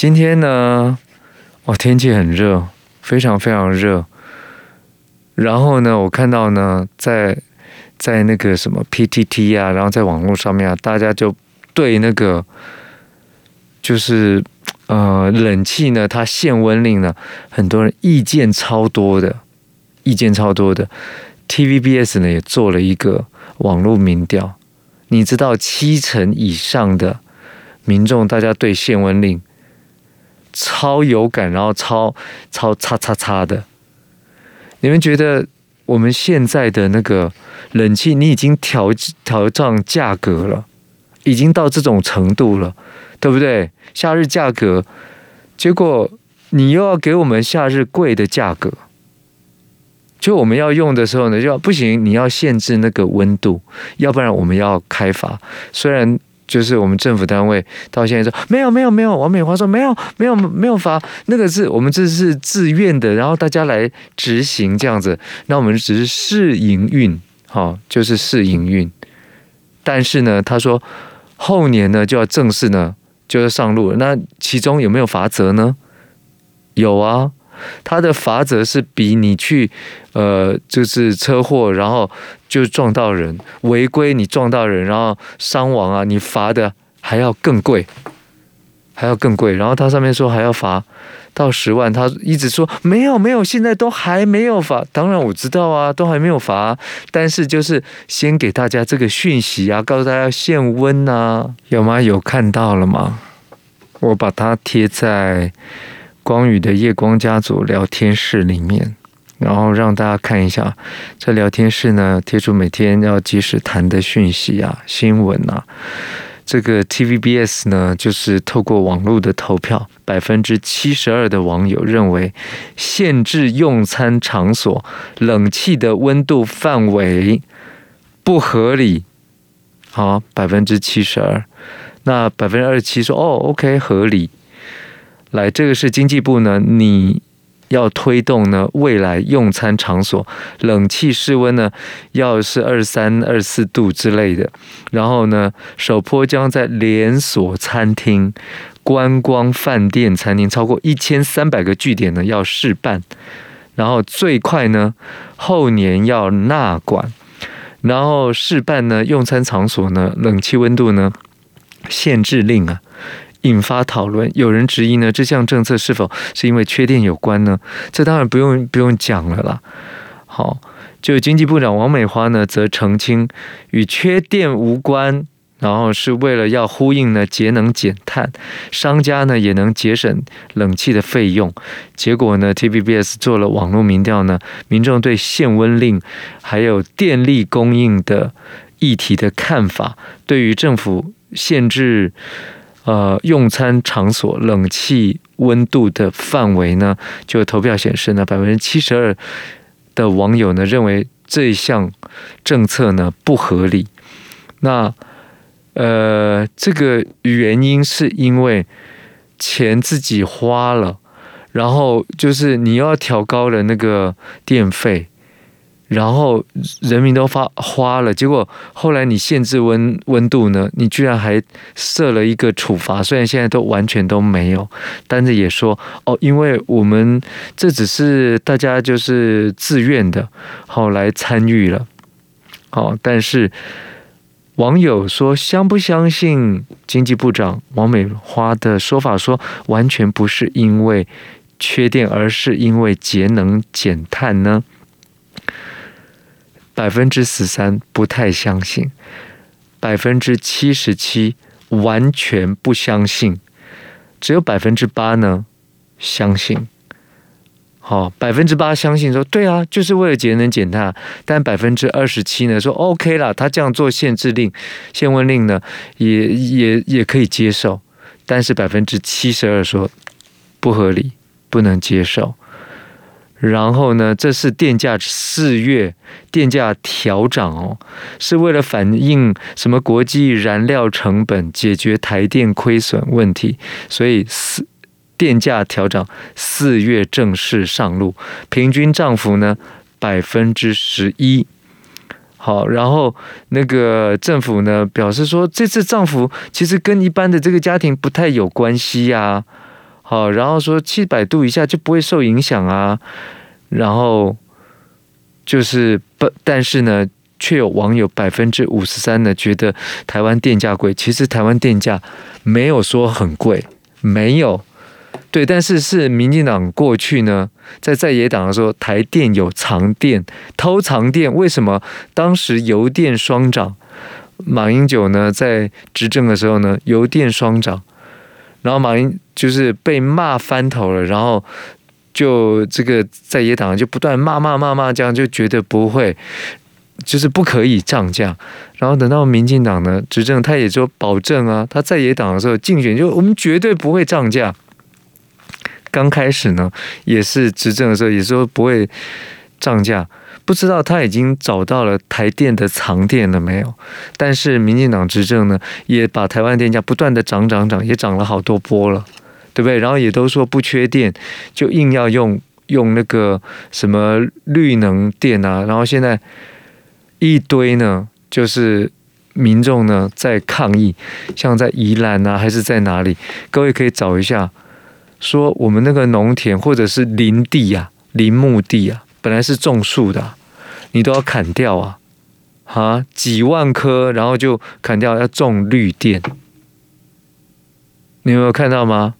今天呢，哇，天气很热，非常非常热。然后呢，我看到呢，在在那个什么 PTT 啊，然后在网络上面啊，大家就对那个就是呃冷气呢，它限温令呢，很多人意见超多的，意见超多的。TVBS 呢也做了一个网络民调，你知道七成以上的民众，大家对限温令超有感，然后超超叉叉叉的。你们觉得我们现在的那个冷气，你已经调调涨价格了，已经到这种程度了，对不对？夏日价格，结果你又要给我们夏日贵的价格，就我们要用的时候呢，就要不行，你要限制那个温度，要不然我们要开罚。虽然。就是我们政府单位到现在说没有没有没有，王美华说没有没有没有罚，那个是我们这是自愿的，然后大家来执行这样子，那我们只是试营运，哈，就是试营运。但是呢，他说后年呢就要正式呢就要上路了，那其中有没有罚则呢？有啊。他的罚则是比你去，呃，就是车祸，然后就撞到人，违规你撞到人，然后伤亡啊，你罚的还要更贵，还要更贵。然后他上面说还要罚到十万，他一直说没有没有，现在都还没有罚。当然我知道啊，都还没有罚，但是就是先给大家这个讯息啊，告诉大家限温呐，有吗？有看到了吗？我把它贴在。光宇的夜光家族聊天室里面，然后让大家看一下，这聊天室呢，贴出每天要及时谈的讯息啊、新闻啊。这个 TVBS 呢，就是透过网络的投票，百分之七十二的网友认为限制用餐场所冷气的温度范围不合理。好，百分之七十二，那百分之二十七说哦，OK 合理。来，这个是经济部呢，你要推动呢，未来用餐场所冷气室温呢，要是二三、二四度之类的。然后呢，首波将在连锁餐厅、观光饭店、餐厅超过一千三百个据点呢，要试办。然后最快呢，后年要纳管。然后试办呢，用餐场所呢，冷气温度呢，限制令啊。引发讨论，有人质疑呢，这项政策是否是因为缺电有关呢？这当然不用不用讲了啦。好，就经济部长王美花呢，则澄清与缺电无关，然后是为了要呼应呢节能减碳，商家呢也能节省冷气的费用。结果呢，TVBS 做了网络民调呢，民众对限温令还有电力供应的议题的看法，对于政府限制。呃，用餐场所冷气温度的范围呢，就投票显示呢，百分之七十二的网友呢认为这项政策呢不合理。那呃，这个原因是因为钱自己花了，然后就是你要调高了那个电费。然后人民都发花了，结果后来你限制温温度呢？你居然还设了一个处罚，虽然现在都完全都没有，但是也说哦，因为我们这只是大家就是自愿的，好来参与了，好，但是网友说相不相信经济部长王美花的说法，说完全不是因为缺电，而是因为节能减碳呢？百分之十三不太相信，百分之七十七完全不相信，只有百分之八呢相信。好，百分之八相信说对啊，就是为了节能减碳。但百分之二十七呢说 OK 啦，他这样做限制令、限温令呢也也也可以接受。但是百分之七十二说不合理，不能接受。然后呢，这是电价四月电价调涨哦，是为了反映什么国际燃料成本，解决台电亏损问题，所以四电价调涨四月正式上路，平均涨幅呢百分之十一。好，然后那个政府呢表示说，这次涨幅其实跟一般的这个家庭不太有关系呀。好，然后说七百度以下就不会受影响啊，然后就是不，但是呢，却有网友百分之五十三呢觉得台湾电价贵，其实台湾电价没有说很贵，没有。对，但是是民进党过去呢，在在野党的时候，台电有藏电、偷藏电，为什么当时油电双涨？马英九呢在执政的时候呢，油电双涨，然后马云就是被骂翻头了，然后就这个在野党就不断骂骂骂骂，这样就觉得不会，就是不可以涨价。然后等到民进党呢执政，他也就保证啊，他在野党的时候竞选就我们绝对不会涨价。刚开始呢，也是执政的时候，也说不会涨价。不知道他已经找到了台电的藏电了没有？但是民进党执政呢，也把台湾电价不断的涨涨涨，也涨了好多波了，对不对？然后也都说不缺电，就硬要用用那个什么绿能电啊。然后现在一堆呢，就是民众呢在抗议，像在宜兰啊，还是在哪里？各位可以找一下。说我们那个农田或者是林地啊，林木地啊，本来是种树的，你都要砍掉啊，啊，几万棵，然后就砍掉，要种绿电，你有没有看到吗？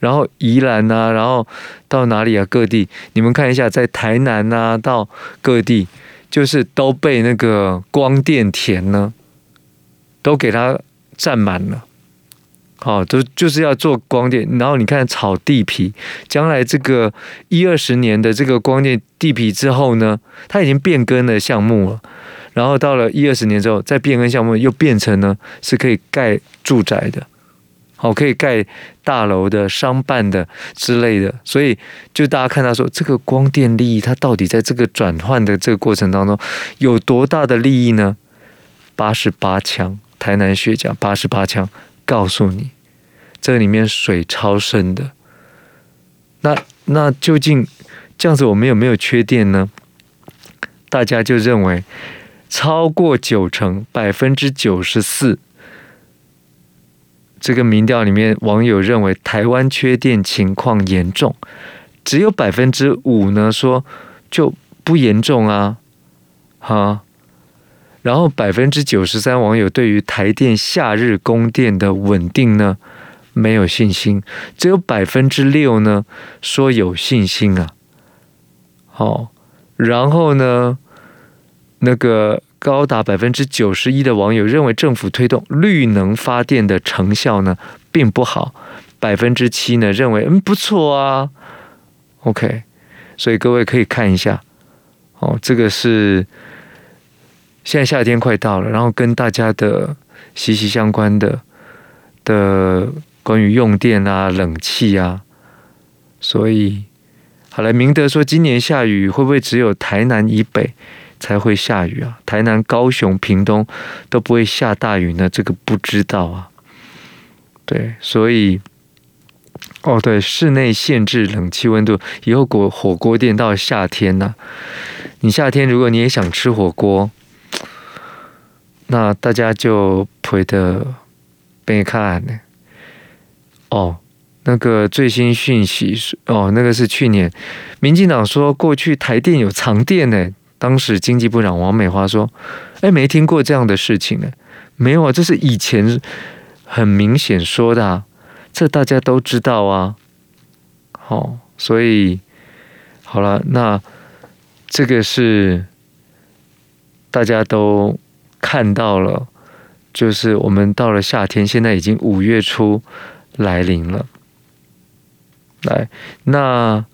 然后宜兰啊，然后到哪里啊？各地，你们看一下，在台南啊，到各地，就是都被那个光电田呢，都给它占满了。好，都就是要做光电，然后你看炒地皮，将来这个一二十年的这个光电地皮之后呢，它已经变更了项目了，然后到了一二十年之后再变更项目，又变成呢是可以盖住宅的，好，可以盖大楼的、商办的之类的，所以就大家看到说这个光电利益，它到底在这个转换的这个过程当中有多大的利益呢？八十八枪，台南学甲八十八枪。告诉你，这里面水超深的。那那究竟这样子我们有没有缺电呢？大家就认为超过九成，百分之九十四。这个民调里面，网友认为台湾缺电情况严重，只有百分之五呢说就不严重啊，哈。然后百分之九十三网友对于台电夏日供电的稳定呢没有信心，只有百分之六呢说有信心啊。好，然后呢，那个高达百分之九十一的网友认为政府推动绿能发电的成效呢并不好，百分之七呢认为嗯不错啊。OK，所以各位可以看一下，哦，这个是。现在夏天快到了，然后跟大家的息息相关的的关于用电啊、冷气啊，所以好了，明德说今年下雨会不会只有台南以北才会下雨啊？台南、高雄、屏东都不会下大雨呢？这个不知道啊。对，所以哦，对，室内限制冷气温度，以后火火锅店到夏天呢、你夏天如果你也想吃火锅。那大家就陪的被看呢。哦，那个最新讯息哦，那个是去年民进党说过去台电有藏电呢。当时经济部长王美花说：“哎，没听过这样的事情呢，没有啊，这是以前很明显说的啊，这大家都知道啊。”好，所以好了，那这个是大家都。看到了，就是我们到了夏天，现在已经五月初来临了。来，那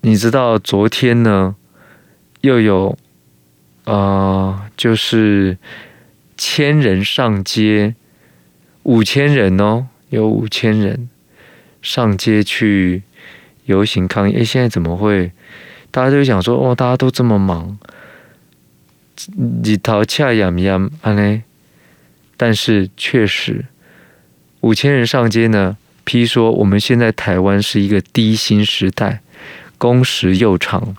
你知道昨天呢，又有呃，就是千人上街，五千人哦，有五千人上街去游行抗议。哎，现在怎么会？大家都想说，哦，大家都这么忙。日头恰炎炎安呢，但是确实五千人上街呢，批说我们现在台湾是一个低薪时代，工时又长。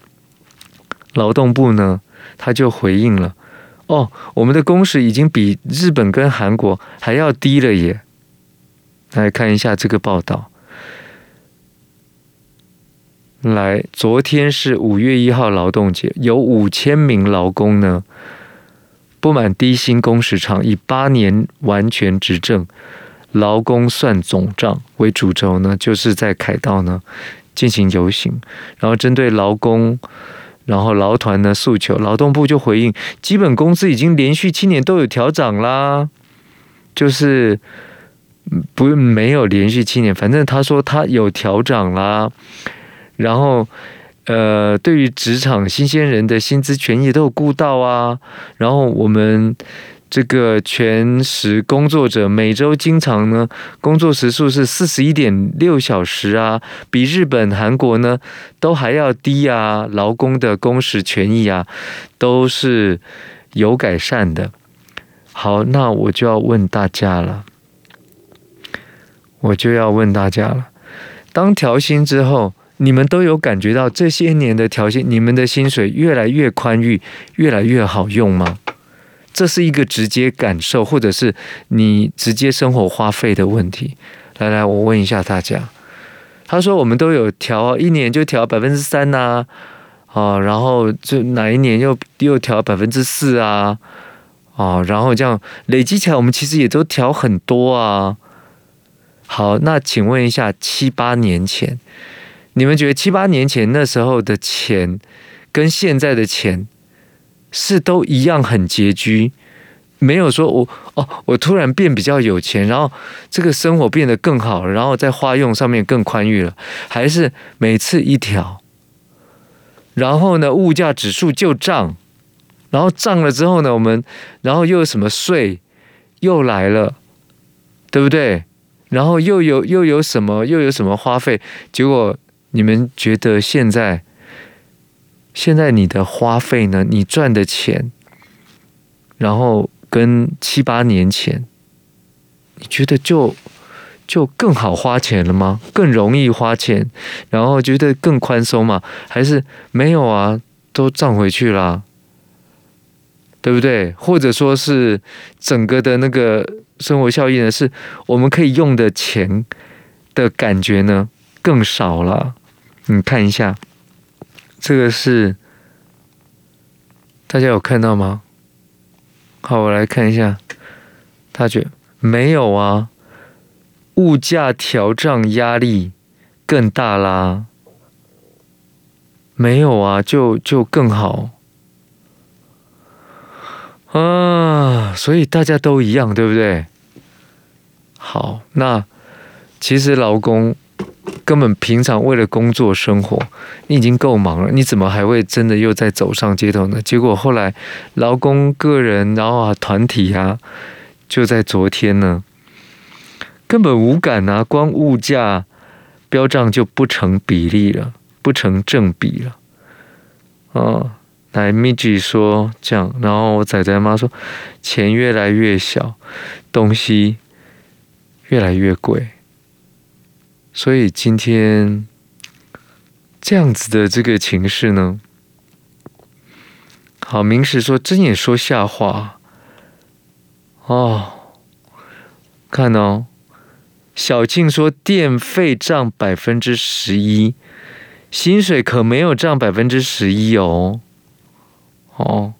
劳动部呢，他就回应了：哦，我们的工时已经比日本跟韩国还要低了耶。来看一下这个报道，来，昨天是五月一号劳动节，有五千名劳工呢，不满低薪工时长，以八年完全执政，劳工算总账为主轴呢，就是在凯道呢进行游行，然后针对劳工，然后劳团的诉求，劳动部就回应，基本工资已经连续七年都有调涨啦，就是。不，没有连续七年，反正他说他有调涨啦。然后，呃，对于职场新鲜人的薪资权益都有顾到啊。然后我们这个全时工作者每周经常呢工作时数是四十一点六小时啊，比日本、韩国呢都还要低啊。劳工的工时权益啊都是有改善的。好，那我就要问大家了。我就要问大家了，当调薪之后，你们都有感觉到这些年的调薪，你们的薪水越来越宽裕，越来越好用吗？这是一个直接感受，或者是你直接生活花费的问题。来来，我问一下大家，他说我们都有调，一年就调百分之三呐，啊，然后就哪一年又又调百分之四啊，啊，然后这样累积起来，我们其实也都调很多啊。好，那请问一下，七八年前，你们觉得七八年前那时候的钱跟现在的钱是都一样很拮据？没有说我哦，我突然变比较有钱，然后这个生活变得更好，然后在花用上面更宽裕了，还是每次一调，然后呢，物价指数就涨，然后涨了之后呢，我们然后又有什么税又来了，对不对？然后又有又有什么又有什么花费？结果你们觉得现在现在你的花费呢？你赚的钱，然后跟七八年前，你觉得就就更好花钱了吗？更容易花钱，然后觉得更宽松吗？还是没有啊？都涨回去了，对不对？或者说是整个的那个。生活效益呢，是我们可以用的钱的感觉呢更少了。你看一下，这个是大家有看到吗？好，我来看一下，他觉没有啊，物价调涨压力更大啦，没有啊，就就更好。啊，所以大家都一样，对不对？好，那其实劳工根本平常为了工作生活，你已经够忙了，你怎么还会真的又再走上街头呢？结果后来劳工个人，然后啊团体啊，就在昨天呢，根本无感啊，光物价飙涨就不成比例了，不成正比了。哦，来米吉说这样，然后我仔仔妈说钱越来越小，东西。越来越贵，所以今天这样子的这个情势呢，好，明石说睁眼说瞎话哦，看哦，小静说电费涨百分之十一，薪水可没有涨百分之十一哦，哦，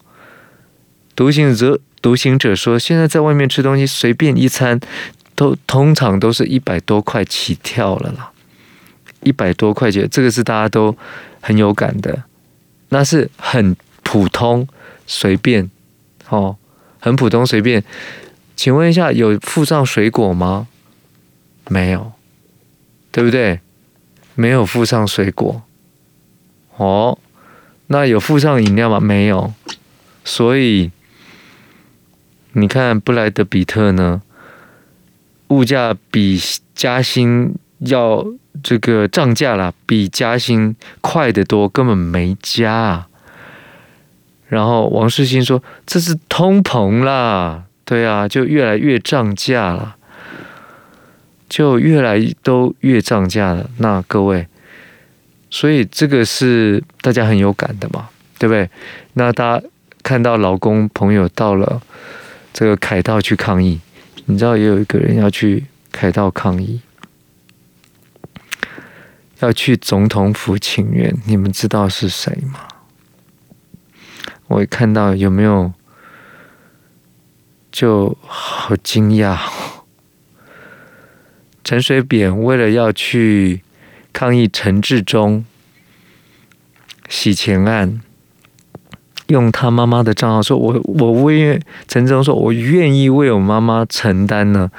独行者独行者说现在在外面吃东西随便一餐。都通常都是一百多块起跳了啦，一百多块钱，这个是大家都很有感的，那是很普通随便哦，很普通随便。请问一下，有附上水果吗？没有，对不对？没有附上水果。哦，那有附上饮料吗？没有。所以你看布莱德比特呢？物价比加薪要这个涨价了，比加薪快得多，根本没加。然后王世新说：“这是通膨啦，对啊，就越来越涨价了，就越来都越涨价了。”那各位，所以这个是大家很有感的嘛，对不对？那大家看到老公朋友到了这个凯道去抗议。你知道也有一个人要去开道抗议，要去总统府请愿，你们知道是谁吗？我一看到有没有，就好惊讶。陈水扁为了要去抗议陈志忠洗钱案，用他妈妈的账号说：“我我为陈致中说，我愿意为我妈妈承担呢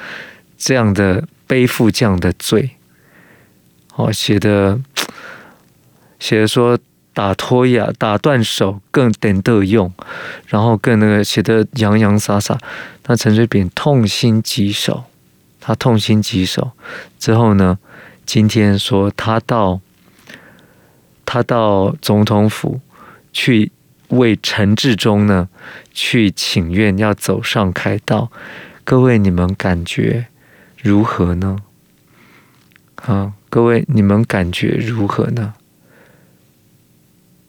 这样的背负这样的罪。”哦，写的写的说打脱牙打断手更等得用，然后更那个写的洋洋洒洒。那陈水扁痛心疾首，他痛心疾首之后呢，今天说他到他到总统府去为陈志忠呢去请愿，要走上开道。各位你们感觉如何呢？啊？各位，你们感觉如何呢？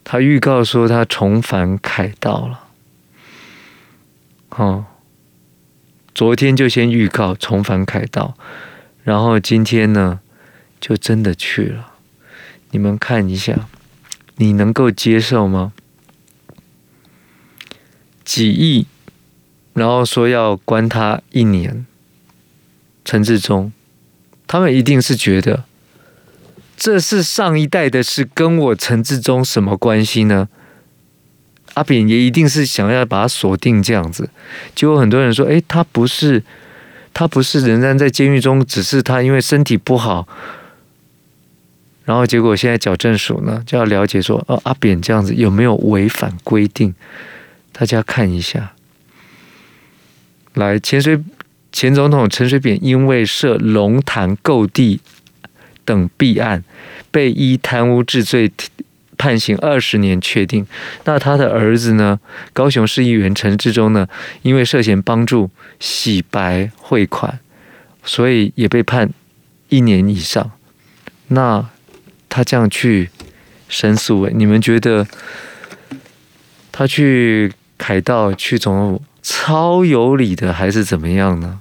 他预告说他重返凯道了，哦，昨天就先预告重返凯道，然后今天呢，就真的去了。你们看一下，你能够接受吗？几亿，然后说要关他一年，陈志忠，他们一定是觉得。这是上一代的事，跟我陈志忠什么关系呢？阿扁也一定是想要把他锁定这样子。结果很多人说：“诶，他不是，他不是仍然在监狱中，只是他因为身体不好。”然后结果现在矫正署呢就要了解说：“哦，阿扁这样子有没有违反规定？”大家看一下，来，潜水前总统陈水扁因为涉龙潭购地。等弊案，被依贪污治罪判刑二十年确定。那他的儿子呢？高雄市议员陈志忠呢？因为涉嫌帮助洗白汇款，所以也被判一年以上。那他这样去申诉，你们觉得他去凯到去总统府超有理的，还是怎么样呢？